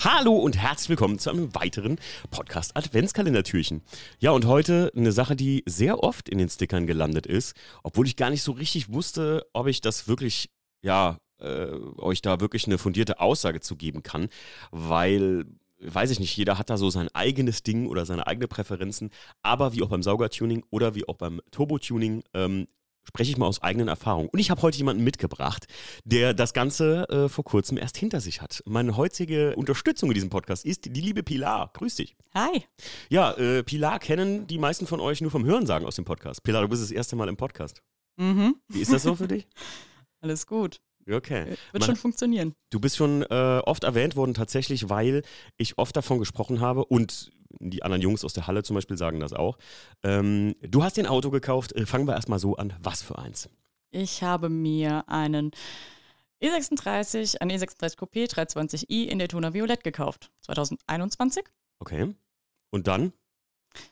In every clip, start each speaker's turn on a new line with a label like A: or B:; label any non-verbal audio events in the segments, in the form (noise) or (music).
A: Hallo und herzlich willkommen zu einem weiteren Podcast Adventskalendertürchen. Ja, und heute eine Sache, die sehr oft in den Stickern gelandet ist, obwohl ich gar nicht so richtig wusste, ob ich das wirklich, ja, äh, euch da wirklich eine fundierte Aussage zu geben kann, weil weiß ich nicht, jeder hat da so sein eigenes Ding oder seine eigenen Präferenzen, aber wie auch beim Saugertuning oder wie auch beim Turbo-Tuning ähm, spreche ich mal aus eigenen Erfahrungen. Und ich habe heute jemanden mitgebracht, der das Ganze äh, vor kurzem erst hinter sich hat. Meine heutige Unterstützung in diesem Podcast ist die liebe Pilar. Grüß dich.
B: Hi.
A: Ja, äh, Pilar kennen die meisten von euch nur vom Hörensagen aus dem Podcast. Pilar, du bist das erste Mal im Podcast.
B: Mhm.
A: Wie ist das so für dich? (laughs)
B: Alles gut.
A: Okay.
B: Wird
A: Man-
B: schon funktionieren.
A: Du bist schon äh, oft erwähnt worden, tatsächlich, weil ich oft davon gesprochen habe und die anderen Jungs aus der Halle zum Beispiel sagen das auch. Ähm, du hast dir ein Auto gekauft. Äh, fangen wir erstmal so an. Was für eins?
B: Ich habe mir einen E36, einen E36 Coupé 320i in Daytona Violett gekauft. 2021.
A: Okay. Und dann?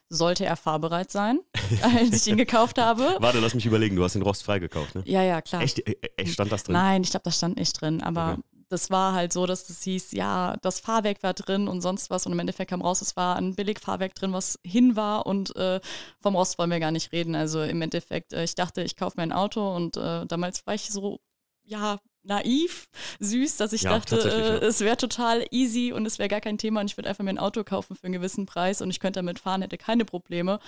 B: Sollte er fahrbereit sein, (laughs) als ich ihn gekauft habe.
A: Warte, lass mich überlegen. Du hast den Rost freigekauft, ne?
B: Ja, ja, klar.
A: Echt, äh, echt stand das drin?
B: Nein, ich glaube, das stand nicht drin. Aber
A: Okay.
B: Das war halt so, dass es hieß, ja, das Fahrwerk war drin und sonst was. Und im Endeffekt kam raus, es war ein Billigfahrwerk drin, was hin war. Und äh, vom Rost wollen wir gar nicht reden. Also im Endeffekt, äh, ich dachte, ich kaufe mir ein Auto. Und äh, damals war ich so, ja, naiv, süß, dass ich
A: Ja,
B: dachte,
A: tatsächlich,
B: äh,
A: ja.
B: es wäre total easy und es wäre gar kein Thema. Und ich würde einfach mir ein Auto kaufen für einen gewissen Preis und ich könnte damit fahren, hätte keine Probleme.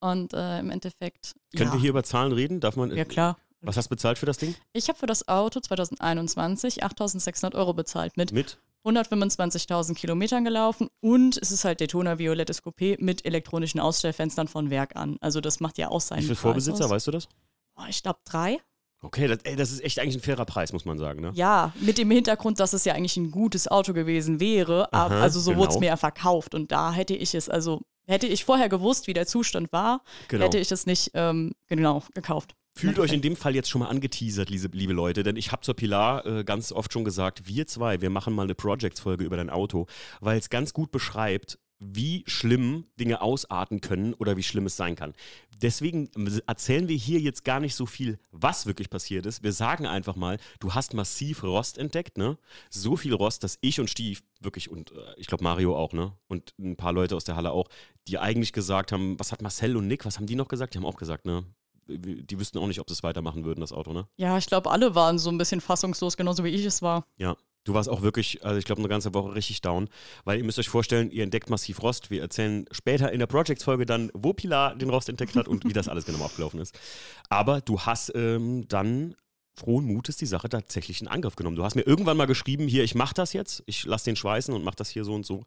B: Und äh, im Endeffekt.
A: Können
B: ja.
A: wir hier über Zahlen reden? Darf man?
B: Ja, klar.
A: Was hast du bezahlt für das Ding?
B: Ich habe für das Auto 2021 8.600 Euro bezahlt mit
A: Mit?
B: 125.000 Kilometern gelaufen und es ist halt Daytona Violettes Coupé mit elektronischen Ausstellfenstern von Werk an. Also das macht ja auch seinen
A: Wie viel
B: Preis
A: Vorbesitzer,
B: aus.
A: weißt du das?
B: Boah, ich glaube drei.
A: Okay, das, ey, das ist echt eigentlich ein fairer Preis, muss man sagen, ne?
B: Ja, mit dem Hintergrund, dass es ja eigentlich ein gutes Auto gewesen wäre. aber,
A: Aha,
B: also so wurde es
A: genau.
B: mir ja verkauft und da hätte ich es, also hätte ich vorher gewusst, wie der Zustand war,
A: Genau.
B: hätte ich es nicht ähm, genau gekauft.
A: Fühlt euch in dem Fall jetzt schon mal angeteasert, liebe, Leute, denn ich habe zur Pilar äh, ganz oft schon gesagt, wir zwei, wir machen mal eine Projects-Folge über dein Auto, weil es ganz gut beschreibt, wie schlimm Dinge ausarten können oder wie schlimm es sein kann. Deswegen erzählen wir hier jetzt gar nicht so viel, was wirklich passiert ist. Wir sagen einfach mal, du hast massiv Rost entdeckt, ne? So viel Rost, dass ich und Stief wirklich und äh, ich glaube Mario auch, ne? Und ein paar Leute aus der Halle auch, die eigentlich gesagt haben, was hat Marcel und Nick, was haben die noch gesagt? Die haben auch gesagt, ne? Die wüssten auch nicht, ob sie es weitermachen würden, das Auto, ne?
B: Ja, ich glaube, alle waren so ein bisschen fassungslos, genauso wie ich es war.
A: Ja. Du warst auch wirklich, also ich glaube, eine ganze Woche richtig down, weil ihr müsst euch vorstellen, ihr entdeckt massiv Rost. Wir erzählen später in der Projects-Folge dann, wo Pilar den Rost entdeckt hat und wie das alles genau abgelaufen ist. Aber du hast ähm, dann frohen Mutes die Sache tatsächlich in Angriff genommen. Du hast mir irgendwann mal geschrieben, hier, ich mache das jetzt, ich lasse den schweißen und mache das hier so und so.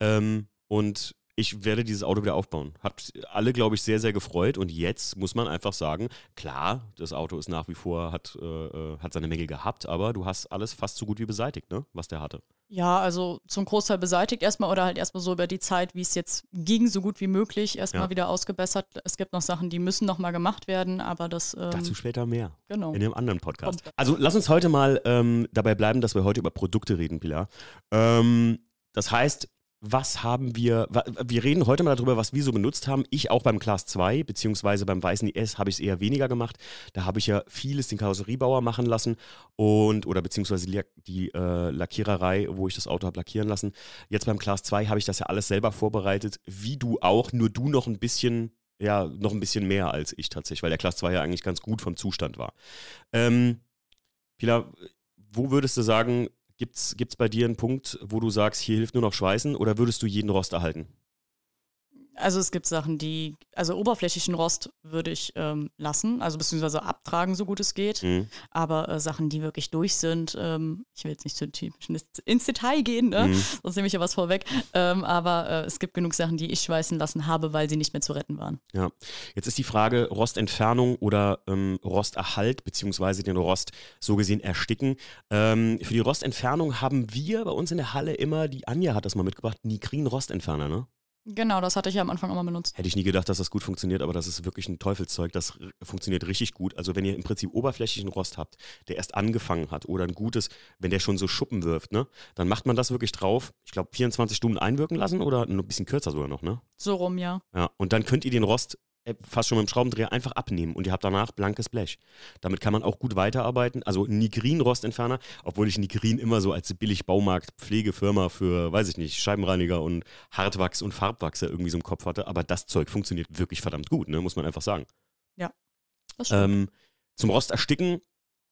A: Ähm, und ich werde dieses Auto wieder aufbauen. Hat alle, glaube ich, sehr, sehr gefreut. Und jetzt muss man einfach sagen, klar, das Auto ist nach wie vor, hat, äh, äh, hat seine Mängel gehabt, aber du hast alles fast so gut wie beseitigt, ne? was der hatte.
B: Ja, also zum Großteil beseitigt erstmal oder halt erstmal so über die Zeit, wie es jetzt ging, so gut wie möglich, erstmal
A: Ja.
B: wieder ausgebessert. Es gibt noch Sachen, die müssen nochmal gemacht werden, aber das. Ähm,
A: Dazu später mehr.
B: genau.
A: In einem anderen Podcast.
B: Kommt.
A: Also lass uns heute mal ähm, dabei bleiben, dass wir heute über Produkte reden, Pilar. Ähm, das heißt, was haben wir, wir reden heute mal darüber, was wir so benutzt haben. Ich auch beim Class 2, beziehungsweise beim weißen IS habe ich es eher weniger gemacht. Da habe ich ja vieles den Karosseriebauer machen lassen und, oder beziehungsweise die, die äh, Lackiererei, wo ich das Auto habe lackieren lassen. Jetzt beim Class 2 habe ich das ja alles selber vorbereitet, wie du auch, nur du noch ein bisschen, ja, noch ein bisschen mehr als ich tatsächlich, weil der Class 2 ja eigentlich ganz gut vom Zustand war. Ähm, Pilar, wo würdest du sagen, gibt es bei dir einen Punkt, wo du sagst, hier hilft nur noch Schweißen oder würdest du jeden Rost erhalten?
B: Also es gibt Sachen, die, also oberflächlichen Rost würde ich ähm, lassen, also beziehungsweise abtragen, so gut es geht.
A: Mhm.
B: Aber äh, Sachen, die wirklich durch sind, ähm, ich will jetzt nicht zu ins Detail gehen, ne?
A: Mhm.
B: sonst nehme ich ja was vorweg. Ähm, aber äh, es gibt genug Sachen, die ich schweißen lassen habe, weil sie nicht mehr zu retten waren.
A: Ja, jetzt ist die Frage Rostentfernung oder ähm, Rosterhalt, beziehungsweise den Rost so gesehen ersticken. Ähm, für die Rostentfernung haben wir bei uns in der Halle immer, die Anja hat das mal mitgebracht, Nitrin Rostentferner, ne?
B: Genau, das hatte ich ja am Anfang auch mal benutzt.
A: Hätte ich nie gedacht, dass das gut funktioniert, aber das ist wirklich ein Teufelszeug. Das funktioniert richtig gut. Also wenn ihr im Prinzip oberflächlichen Rost habt, der erst angefangen hat oder ein gutes, wenn der schon so Schuppen wirft, ne, dann macht man das wirklich drauf. Ich glaube 24 Stunden einwirken lassen oder ein bisschen kürzer sogar noch, ne?
B: So rum, ja.
A: Ja. Und dann könnt ihr den Rost fast schon mit dem Schraubendreher einfach abnehmen und ihr habt danach blankes Blech. Damit kann man auch gut weiterarbeiten. Also Nigrin-Rostentferner, obwohl ich Nigrin immer so als billig Baumarkt-Pflegefirma für, weiß ich nicht, Scheibenreiniger und Hartwachs und Farbwachse irgendwie so im Kopf hatte. Aber das Zeug funktioniert wirklich verdammt gut, ne? muss man einfach sagen.
B: Ja.
A: Ähm, zum Rost ersticken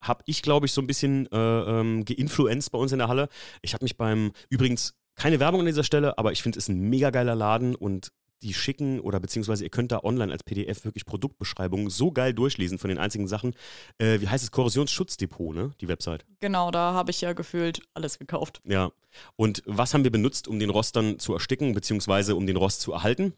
A: habe ich, glaube ich, so ein bisschen äh, ähm, geinfluenzt bei uns in der Halle. Ich habe mich beim, übrigens, keine Werbung an dieser Stelle, aber ich finde es ein mega geiler Laden und die schicken oder beziehungsweise ihr könnt da online als PDF wirklich Produktbeschreibungen so geil durchlesen von den einzigen Sachen. Äh, wie heißt es? Korrosionsschutzdepot, ne? Die Website.
B: Genau, da habe ich ja gefühlt alles gekauft.
A: Ja. Und was haben wir benutzt, um den Rost dann zu ersticken, beziehungsweise um den Rost zu erhalten?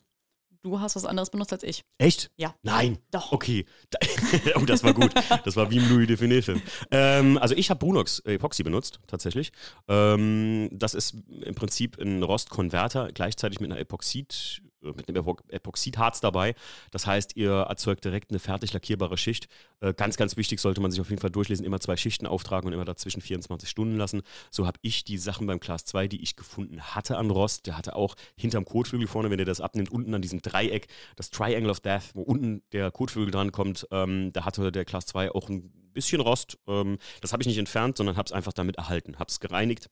B: Du hast was anderes benutzt als ich.
A: Echt?
B: Ja.
A: Nein.
B: Doch.
A: Okay. (laughs) oh, das war gut. Das war wie im Louis Definition. Ähm, also ich habe Brunox Epoxy benutzt, tatsächlich. Ähm, das ist im Prinzip ein Rostkonverter, gleichzeitig mit einer Epoxid, äh, mit einem Epoxidharz dabei. Das heißt, ihr erzeugt direkt eine fertig lackierbare Schicht. Äh, ganz, ganz wichtig sollte man sich auf jeden Fall durchlesen, immer zwei Schichten auftragen und immer dazwischen 24 Stunden lassen. So habe ich die Sachen beim Class 2, die ich gefunden hatte an Rost. Der hatte auch hinterm Kotflügel vorne, wenn ihr das abnimmt, unten an diesem Dreieck, das Triangle of Death, wo unten der Kotflügel dran kommt, ähm, da hatte der Class 2 auch ein bisschen Rost. Ähm, das habe ich nicht entfernt, sondern habe es einfach damit erhalten. Habe es gereinigt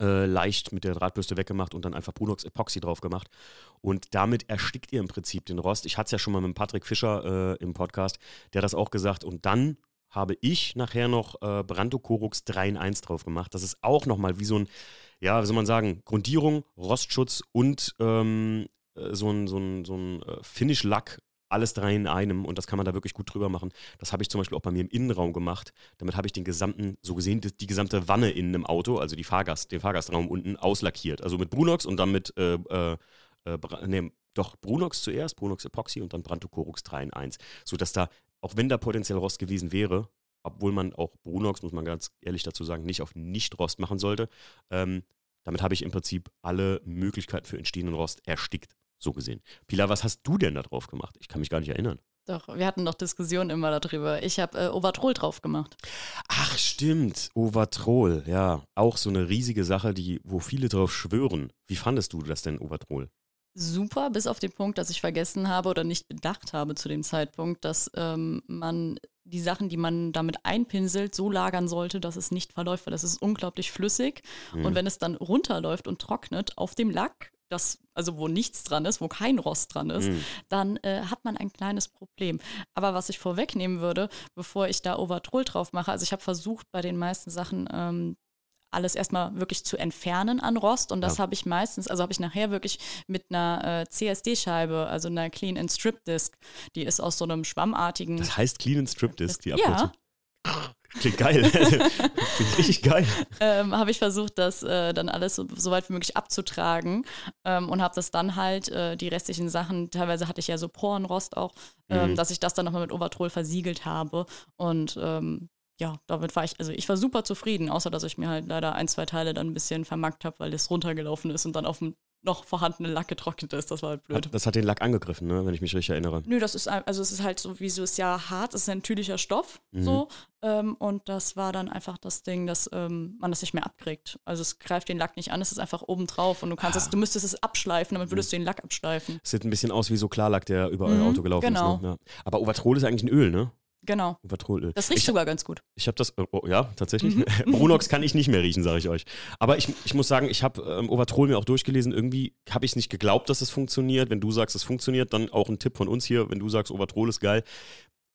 A: äh, leicht mit der Drahtbürste weggemacht und dann einfach Brunox Epoxy drauf gemacht. Und damit erstickt ihr im Prinzip den Rost. Ich hatte es ja schon mal mit Patrick Fischer äh, im Podcast, der hat das auch gesagt. Und dann habe ich nachher noch äh, Branto Korux 3 in 1 drauf gemacht. Das ist auch nochmal wie so ein, ja, wie soll man sagen, Grundierung, Rostschutz und ähm, äh, so ein, so ein, so ein äh, Finish-Lack alles drei in einem und das kann man da wirklich gut drüber machen. Das habe ich zum Beispiel auch bei mir im Innenraum gemacht. Damit habe ich den gesamten, so gesehen, die, die, gesamte Wanne innen im Auto, also die Fahrgast, den Fahrgastraum unten auslackiert. Also mit Brunox und dann mit, äh, äh, äh, nee, doch Brunox zuerst, Brunox Epoxy und dann Brantocorux 3 in 1. Sodass da, auch wenn da potenziell Rost gewesen wäre, obwohl man auch Brunox, muss man ganz ehrlich dazu sagen, nicht auf Nicht-Rost machen sollte, ähm, damit habe ich im Prinzip alle Möglichkeiten für entstehenden Rost erstickt so gesehen. Pilar, was hast du denn da drauf gemacht? Ich kann mich gar nicht erinnern.
B: Doch, wir hatten doch Diskussionen immer darüber. Ich habe äh, Overtrol drauf gemacht.
A: Ach, stimmt. Overtrol, ja. Auch so eine riesige Sache, die, wo viele drauf schwören. Wie fandest du das denn, Overtrol?
B: Super, bis auf den Punkt, dass ich vergessen habe oder nicht bedacht habe zu dem Zeitpunkt, dass ähm, man die Sachen, die man damit einpinselt, so lagern sollte, dass es nicht verläuft, weil das ist unglaublich flüssig. Mhm. Und wenn es dann runterläuft und trocknet auf dem Lack, das, also wo nichts dran ist, wo kein Rost dran ist, mhm. dann äh, hat man ein kleines Problem. Aber was ich vorwegnehmen würde, bevor ich da Overtroll drauf mache, also ich habe versucht, bei den meisten Sachen ähm, alles erstmal wirklich zu entfernen an Rost. Und das ja. habe ich meistens, also habe ich nachher wirklich mit einer äh, CSD-Scheibe, also einer Clean and Strip Disc, die ist aus so einem schwammartigen.
A: Das heißt Clean and Strip Disc, die Abkürzung. Ja. Klingt geil. (laughs) Klingt richtig geil.
B: Ähm, habe ich versucht, das äh, dann alles so, so, weit wie möglich abzutragen ähm, und habe das dann halt, äh, die restlichen Sachen, teilweise hatte ich ja so Porenrost auch, ähm, mhm. dass ich das dann nochmal mit Overtrol versiegelt habe. Und ähm, ja, damit war ich, also ich war super zufrieden, außer dass ich mir halt leider ein, zwei Teile dann ein bisschen vermackt habe, weil das runtergelaufen ist und dann auf dem noch vorhandene Lack getrocknet ist. Das war halt blöd.
A: Das hat den Lack angegriffen, ne? wenn ich mich richtig erinnere.
B: Nö, das ist also es ist halt so, wie so ist ja hart, es ist ein natürlicher Stoff mhm. so. Ähm, und das war dann einfach das Ding, dass ähm, man das nicht mehr abkriegt. Also es greift den Lack nicht an, es ist einfach oben drauf und du kannst ah. es, du müsstest es abschleifen, damit würdest mhm. du den Lack abschleifen.
A: Es sieht ein bisschen aus wie so Klarlack, der über mhm, euer Auto gelaufen
B: genau.
A: ist. Ne? Ja. Aber Overtrol ist eigentlich ein Öl, ne?
B: Genau.
A: Overtrolöl.
B: Das riecht ich, sogar ganz gut.
A: Ich habe das, oh, oh, ja, tatsächlich. Mhm. (laughs) Brunox kann ich nicht mehr riechen, sage ich euch. Aber ich, ich muss sagen, ich habe ähm, Overtrol mir auch durchgelesen. Irgendwie habe ich es nicht geglaubt, dass es funktioniert. Wenn du sagst, es funktioniert, dann auch ein Tipp von uns hier. Wenn du sagst, Overtrol ist geil,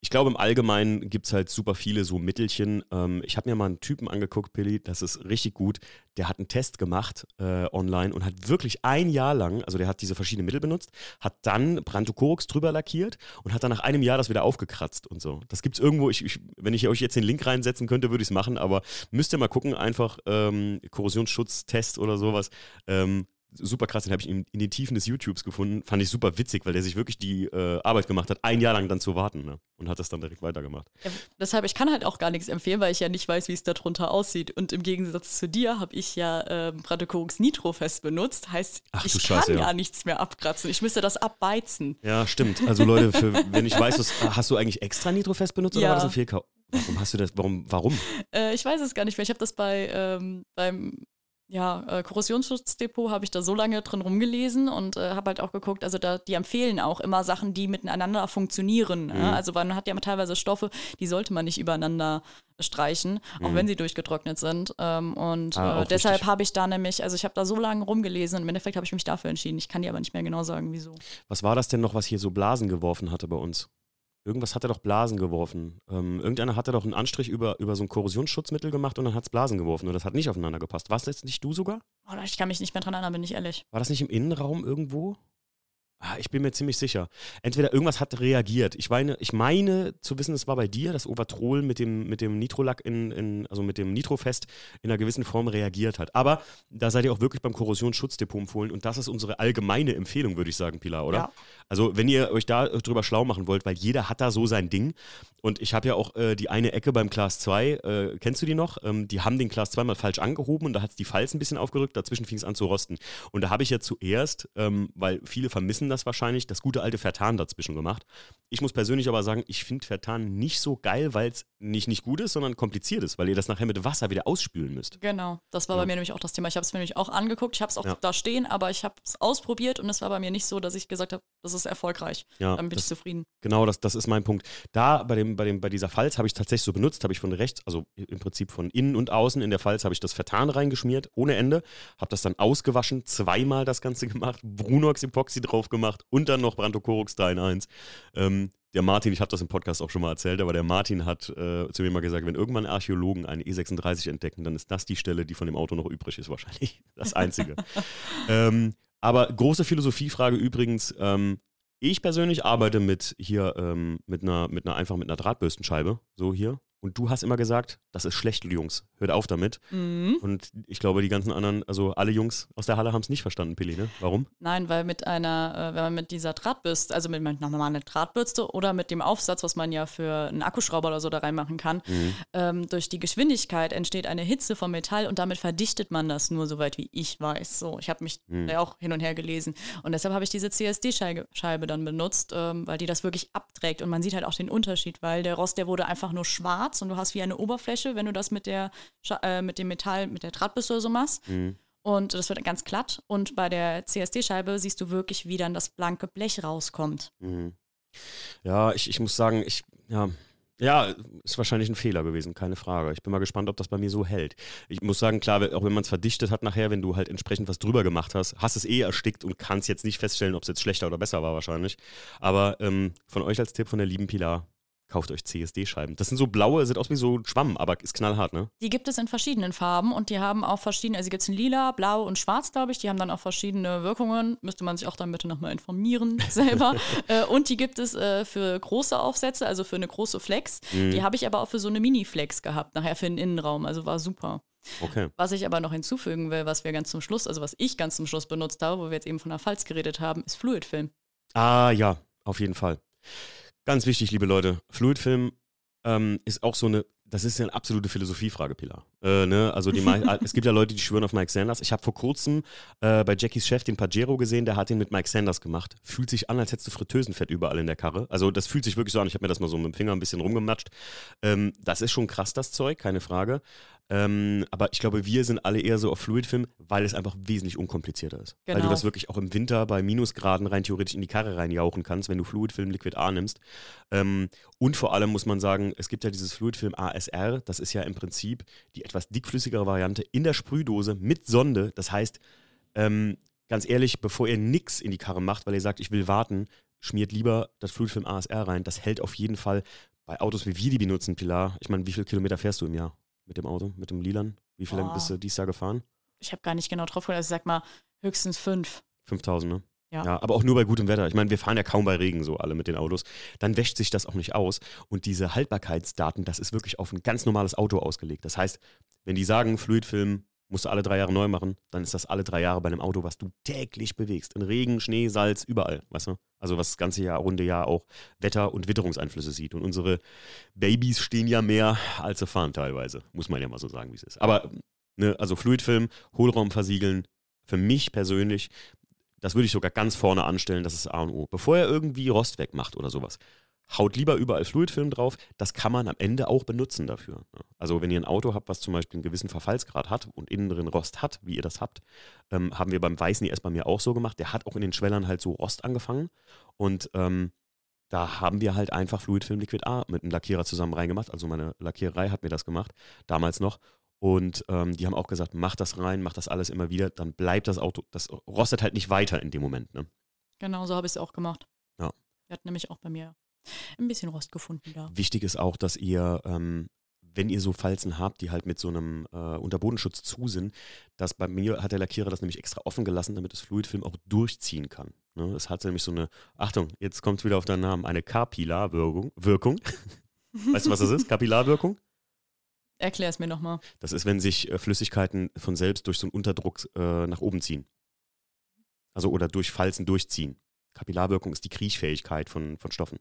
A: ich glaube, im Allgemeinen gibt es halt super viele so Mittelchen. Ähm, ich habe mir mal einen Typen angeguckt, Pilli, das ist richtig gut. Der hat einen Test gemacht äh, online und hat wirklich ein Jahr lang, also der hat diese verschiedenen Mittel benutzt, hat dann Brantocorux drüber lackiert und hat dann nach einem Jahr das wieder aufgekratzt und so. Das gibt es irgendwo, ich, ich, wenn ich euch jetzt den Link reinsetzen könnte, würde ich es machen, aber müsst ihr mal gucken, einfach ähm, Korrosionsschutztest oder sowas. Ähm, super krass, den habe ich in, in, den Tiefen des YouTubes gefunden. Fand ich super witzig, weil der sich wirklich die äh, Arbeit gemacht hat, ein Jahr lang dann zu warten ne? und hat das dann direkt weitergemacht.
B: Ja, deshalb, ich kann halt auch gar nichts empfehlen, weil ich ja nicht weiß, wie es darunter aussieht. Und im Gegensatz zu dir habe ich ja äh, Bradycorux Nitrofest benutzt. Heißt, Ach, ich kann Scheiße, ja. ja nichts mehr abkratzen. Ich müsste das abbeizen.
A: Ja, stimmt. Also Leute, für, (laughs) wenn ich weiß, was, hast du eigentlich extra Nitrofest benutzt ja. oder war das ein Fehlkauf? Warum hast du das? Warum? Warum?
B: Äh, ich weiß es gar nicht mehr. Ich habe das bei ähm, beim ja, äh, Korrosionsschutzdepot habe ich da so lange drin rumgelesen und äh, habe halt auch geguckt, also da, die empfehlen auch immer Sachen, die miteinander funktionieren. Mhm. Ja? Also man hat ja teilweise Stoffe, die sollte man nicht übereinander streichen, auch mhm. wenn sie durchgetrocknet sind. Ähm, und ah, äh, deshalb habe ich da nämlich, also ich habe da so lange rumgelesen und im Endeffekt habe ich mich dafür entschieden. Ich kann dir aber nicht mehr genau sagen, wieso.
A: Was war das denn noch, was hier so Blasen geworfen hatte bei uns? Irgendwas hat er doch Blasen geworfen. Ähm, irgendeiner hatte doch einen Anstrich über, über so ein Korrosionsschutzmittel gemacht und dann hat es Blasen geworfen und das hat nicht aufeinander gepasst. War es jetzt nicht du sogar?
B: Oh, ich kann mich nicht mehr dran erinnern, bin ich ehrlich.
A: War das nicht im Innenraum irgendwo? Ah, ich bin mir ziemlich sicher. Entweder irgendwas hat reagiert. Ich meine, ich meine zu wissen, es war bei dir, dass Overtrol mit dem, mit dem Nitrolack in, in, also mit dem Nitrofest in einer gewissen Form reagiert hat. Aber da seid ihr auch wirklich beim Korrosionsschutzdepot empfohlen und das ist unsere allgemeine Empfehlung, würde ich sagen, Pilar, oder? Ja. Also, wenn ihr euch da drüber schlau machen wollt, weil jeder hat da so sein Ding. Und ich habe ja auch äh, die eine Ecke beim Class 2, äh, kennst du die noch? Ähm, die haben den Class 2 mal falsch angehoben und da hat es die Falz ein bisschen aufgerückt, dazwischen fing es an zu rosten. Und da habe ich ja zuerst, ähm, weil viele vermissen das wahrscheinlich, das gute alte Vertan dazwischen gemacht. Ich muss persönlich aber sagen, ich finde Vertan nicht so geil, weil es nicht, nicht gut ist, sondern kompliziert ist, weil ihr das nachher mit Wasser wieder ausspülen müsst.
B: Genau, das war ja. bei mir nämlich auch das Thema. Ich habe es mir nämlich auch angeguckt, ich habe es auch ja. da stehen, aber ich habe es ausprobiert und es war bei mir nicht so, dass ich gesagt habe, das ist erfolgreich. Ja, Damit bin das, ich zufrieden.
A: Genau, das, das ist mein Punkt. Da bei, dem, bei, dem, bei dieser Falz habe ich tatsächlich so benutzt, habe ich von rechts, also im Prinzip von innen und außen in der Falz habe ich das Vertan reingeschmiert, ohne Ende, habe das dann ausgewaschen, zweimal das Ganze gemacht, Brunox Epoxy drauf gemacht und dann noch Brandocorox 3 in 1. Ähm, der Martin, ich habe das im Podcast auch schon mal erzählt, aber der Martin hat äh, zu mir mal gesagt, wenn irgendwann Archäologen einen E36 entdecken, dann ist das die Stelle, die von dem Auto noch übrig ist, wahrscheinlich. (laughs) Das Einzige. (laughs) ähm, aber große Philosophiefrage übrigens, ähm, ich persönlich arbeite mit hier ähm, mit einer mit einer einfach mit einer Drahtbürstenscheibe so hier und du hast immer gesagt, das ist schlecht, Jungs. Hört auf damit. Mhm. Und ich glaube, die ganzen anderen, also alle Jungs aus der Halle haben es nicht verstanden, Pili, ne? Warum?
B: Nein, weil mit einer, äh, wenn man mit dieser Drahtbürste, also mit einer normalen Drahtbürste oder mit dem Aufsatz, was man ja für einen Akkuschrauber oder so da reinmachen kann, mhm. ähm, durch die Geschwindigkeit entsteht eine Hitze vom Metall und damit verdichtet man das nur, soweit wie ich weiß. So, ich habe mich mhm. ja auch hin und her gelesen. Und deshalb habe ich diese CSD-Scheibe dann benutzt, ähm, weil die das wirklich abträgt. Und man sieht halt auch den Unterschied, weil der Rost, der wurde einfach nur schwarz schwarz und du hast wie eine Oberfläche, wenn du das mit der äh, mit dem Metall, mit der Drahtbürste so machst. Mhm. Und das wird ganz glatt. Und bei der CSD-Scheibe siehst du wirklich, wie dann das blanke Blech rauskommt. Mhm.
A: Ja, ich, ich muss sagen, ich, ja, ja, ist wahrscheinlich ein Fehler gewesen, keine Frage. Ich bin mal gespannt, ob das bei mir so hält. Ich muss sagen, klar, auch wenn man es verdichtet hat nachher, wenn du halt entsprechend was drüber gemacht hast, hast es eh erstickt und kannst jetzt nicht feststellen, ob es jetzt schlechter oder besser war wahrscheinlich. Aber ähm, von euch als Tipp von der lieben Pilar, kauft euch CSD-Scheiben. Das sind so blaue, sieht aus wie so Schwamm, aber ist knallhart, ne?
B: Die gibt es in verschiedenen Farben und die haben auch verschiedene, also gibt es in lila, blau und schwarz, glaube ich. Die haben dann auch verschiedene Wirkungen. Müsste man sich auch dann bitte nochmal informieren (laughs) selber. (laughs) äh, und die gibt es äh, für große Aufsätze, also für eine große Flex. Mhm. Die habe ich aber auch für so eine Mini-Flex gehabt, nachher für den Innenraum. Also war super. Okay. Was ich aber noch hinzufügen will, was wir ganz zum Schluss, also was ich ganz zum Schluss benutzt habe, wo wir jetzt eben von der Falz geredet haben, ist Fluidfilm.
A: Ah ja, auf jeden Fall. Ganz wichtig, liebe Leute, Fluidfilm ähm, ist auch so eine, das ist ja eine absolute Philosophiefrage, Pilar. Äh, ne? Also die, (laughs) es gibt ja Leute, die schwören auf Mike Sanders. Ich habe vor kurzem äh, bei Jackies Chef den Pajero gesehen, der hat ihn mit Mike Sanders gemacht. Fühlt sich an, als hättest du Fritteusenfett überall in der Karre. Also das fühlt sich wirklich so an. Ich habe mir das mal so mit dem Finger ein bisschen rumgematscht. Ähm, das ist schon krass, das Zeug, keine Frage. Ähm, aber ich glaube, wir sind alle eher so auf Fluidfilm, weil es einfach wesentlich unkomplizierter ist. Genau. Weil du genau. das wirklich auch im Winter bei Minusgraden rein theoretisch in die Karre reinjauchen kannst, wenn du Fluidfilm Liquid A nimmst. Ähm, und vor allem muss man sagen, es gibt ja dieses Fluidfilm ASR, das ist ja im Prinzip die etwas dickflüssigere Variante in der Sprühdose mit Sonde. Das heißt, ähm, ganz ehrlich, bevor ihr nichts in die Karre macht, weil ihr sagt, ich will warten, schmiert lieber das Fluidfilm ASR rein. Das hält auf jeden Fall bei Autos, wie wir die benutzen, Pilar. Ich meine, wie viele Kilometer fährst du im Jahr? Mit dem Auto, mit dem Lilan? Wie viel lang bist du dieses Jahr gefahren?
B: Ich habe gar nicht genau drauf geguckt, also sag mal höchstens fünf.
A: 5000, ne? Ja. ja. aber auch nur bei gutem Wetter. Ich meine, wir fahren ja kaum bei Regen so alle mit den Autos. Dann wäscht sich das auch nicht aus. Und diese Haltbarkeitsdaten, das ist wirklich auf ein ganz normales Auto ausgelegt. Das heißt, wenn die sagen, Fluidfilm musst du alle drei Jahre neu machen, dann ist das alle drei Jahre bei einem Auto, was du täglich bewegst. In Regen, Schnee, Salz, überall, weißt du? Also was das ganze Jahr, runde Jahr auch Wetter- und Witterungseinflüsse sieht. Und unsere Babys stehen ja mehr, als sie fahren teilweise. Muss man ja mal so sagen, wie es ist. Aber, ne, also Fluidfilm, Hohlraum versiegeln, für mich persönlich, das würde ich sogar ganz vorne anstellen, das ist A und O. Bevor er irgendwie Rost wegmacht oder sowas, haut lieber überall Fluidfilm drauf. Das kann man am Ende auch benutzen dafür. Ne? Also wenn ihr ein Auto habt, was zum Beispiel einen gewissen Verfallsgrad hat und innen drin Rost hat, wie ihr das habt, ähm, haben wir beim Weißen erst bei mir auch so gemacht. Der hat auch in den Schwellern halt so Rost angefangen und ähm, da haben wir halt einfach Fluidfilm Liquid A mit einem Lackierer zusammen reingemacht. Also meine Lackiererei hat mir das gemacht, damals noch. Und ähm, die haben auch gesagt, mach das rein, mach das alles immer wieder, dann bleibt das Auto, das rostet halt nicht weiter in dem Moment. Ne?
B: Genau, so habe ich es auch gemacht.
A: Ja.
B: Wir hatten nämlich auch bei mir ein bisschen Rost gefunden da.
A: Wichtig ist auch, dass ihr, ähm, wenn ihr so Falzen habt, die halt mit so einem äh, Unterbodenschutz zu sind, dass bei mir hat der Lackierer das nämlich extra offen gelassen, damit das Fluidfilm auch durchziehen kann. Ne? Es hat nämlich so eine, Achtung, jetzt kommt es wieder auf deinen Namen, eine Kapillarwirkung. Wirkung. (laughs) weißt du, was das ist? Kapillarwirkung?
B: Erklär es mir nochmal.
A: Das ist, wenn sich äh, Flüssigkeiten von selbst durch so einen Unterdruck äh, nach oben ziehen. Also oder durch Falzen durchziehen. Kapillarwirkung ist die Kriechfähigkeit von, von Stoffen.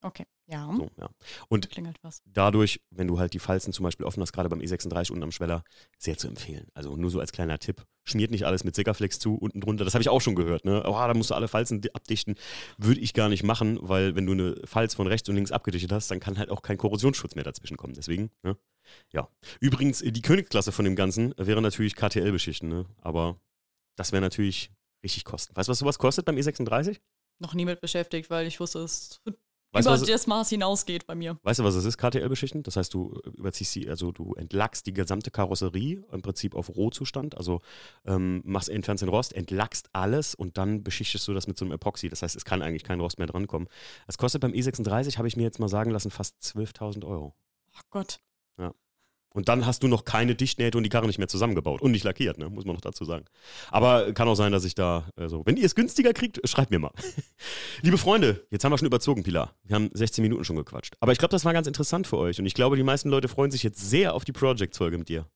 B: Okay, ja.
A: So, ja. Und
B: was.
A: dadurch, wenn du halt die Falzen zum Beispiel offen hast, gerade beim E36 unten am Schweller, sehr zu empfehlen. Also nur so als kleiner Tipp. Schmiert nicht alles mit Sikaflex zu, unten drunter. Das habe ich auch schon gehört. Ne? Oh, da musst du alle Falzen di- abdichten. Würde ich gar nicht machen, weil wenn du eine Falz von rechts und links abgedichtet hast, dann kann halt auch kein Korrosionsschutz mehr dazwischen kommen. Deswegen, ne? ja. Übrigens, die Königsklasse von dem Ganzen wäre natürlich KTL-Beschichten, ne? aber das wäre natürlich richtig kosten. Weißt du, was sowas kostet beim E36?
B: Noch nie mit beschäftigt, weil ich wusste, es
A: Weißt
B: über
A: was,
B: das Maß hinausgeht bei mir.
A: Weißt du, was es ist, KTL-Beschichten? Das heißt, du äh, überziehst die, also du entlackst die gesamte Karosserie im Prinzip auf Rohzustand, also ähm, machst entfernst den Rost, entlackst alles und dann beschichtest du das mit so einem Epoxy. Das heißt, es kann eigentlich kein Rost mehr drankommen. Es kostet beim E36, habe ich mir jetzt mal sagen lassen, fast 12.000 Euro.
B: Ach Gott.
A: Und dann hast du noch keine Dichtnähte und die Karre nicht mehr zusammengebaut und nicht lackiert, ne? muss man noch dazu sagen. Aber kann auch sein, dass ich da, also, wenn ihr es günstiger kriegt, schreibt mir mal. (laughs) Liebe Freunde, jetzt haben wir schon überzogen, Pilar. Wir haben 16 Minuten schon gequatscht. Aber ich glaube, das war ganz interessant für euch und ich glaube, die meisten Leute freuen sich jetzt sehr auf die Project-Folge mit dir.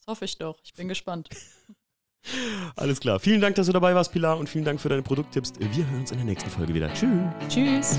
B: Das hoffe ich doch. Ich bin gespannt. (laughs)
A: Alles klar. Vielen Dank, dass du dabei warst, Pilar, und vielen Dank für deine Produkttipps. Wir hören uns in der nächsten Folge wieder. Tschüss.
B: Tschüss.